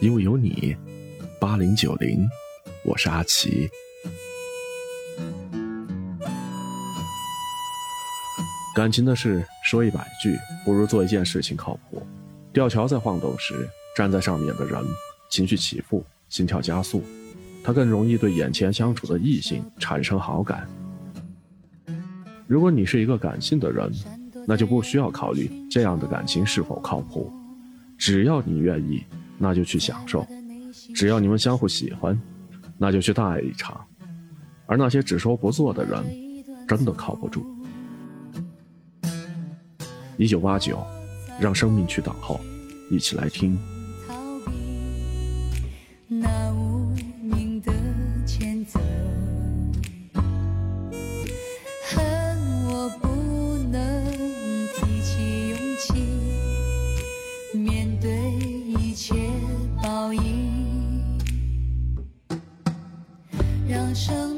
因为有你，八零九零，我是阿奇。感情的事说一百句，不如做一件事情靠谱。吊桥在晃动时，站在上面的人情绪起伏，心跳加速，他更容易对眼前相处的异性产生好感。如果你是一个感性的人，那就不需要考虑这样的感情是否靠谱，只要你愿意。那就去享受，只要你们相互喜欢，那就去大爱一场。而那些只说不做的人，真的靠不住。一九八九，让生命去等候，一起来听。生。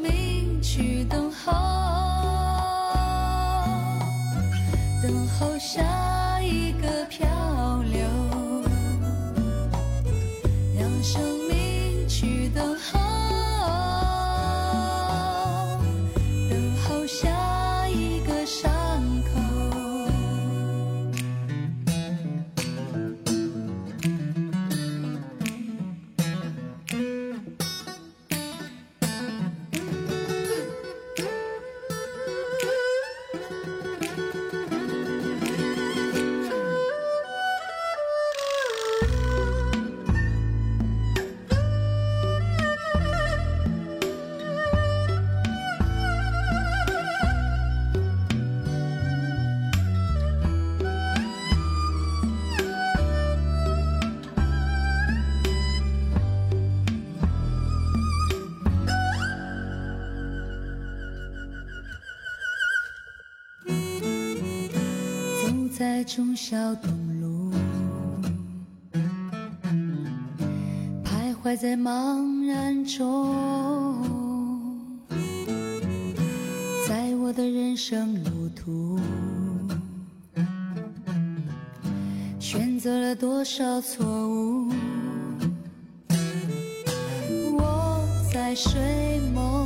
在忠孝东路，徘徊在茫然中，在我的人生路途，选择了多少错误？我在睡梦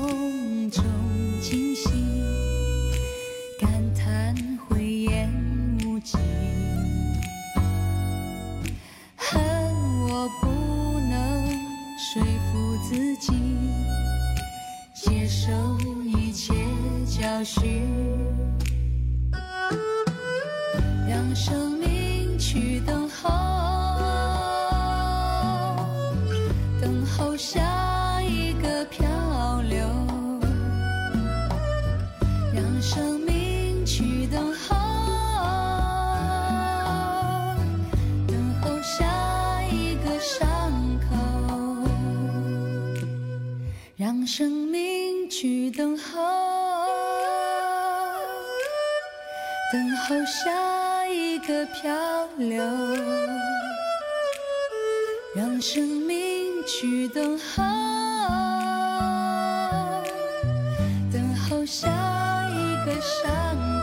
让生命去等候，等候下一个漂流。让生命去等候，等候下一个伤口。让生命去等候。等候下一个漂流，让生命去等候，等候下一个伤。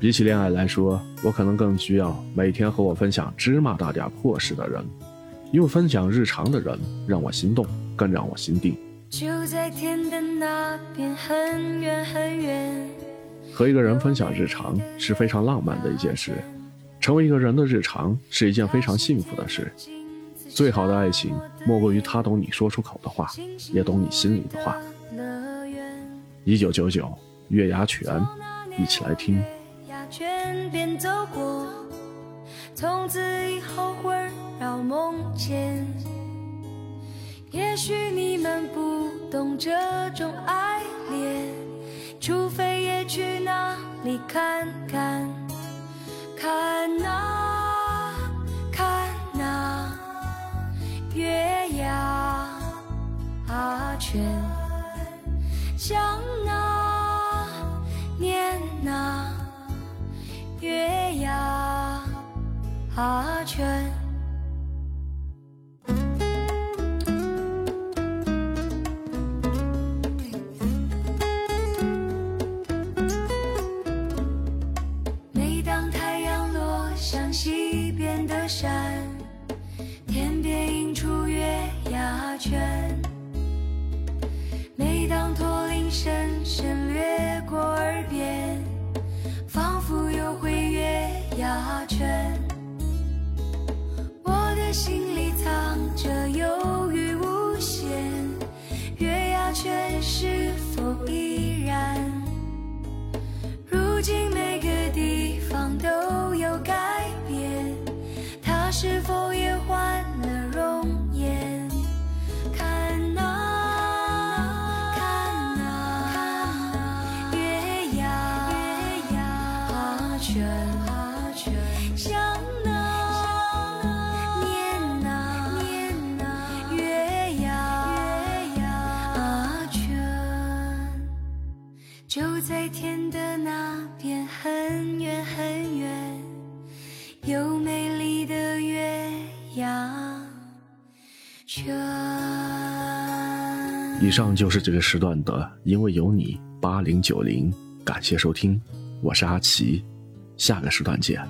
比起恋爱来说，我可能更需要每天和我分享芝麻大点破事的人，因为分享日常的人让我心动，更让我心定。就在天的那边，很远很远。和一个人分享日常是非常浪漫的一件事，成为一个人的日常是一件非常幸福的事。最好的爱情莫过于他懂你说出口的话，也懂你心里的话。一九九九，月牙泉，一起来听。圈边走过，从此以后环绕梦牵。也许你们不懂这种爱恋，除非也去那里看看，看那看那月牙泉，圈。每当太阳落向西边的山，天边映出月牙泉。如今就在天的那边，很远很远，有美丽的月牙圈。以上就是这个时段的《因为有你》八零九零，感谢收听，我是阿奇，下个时段见。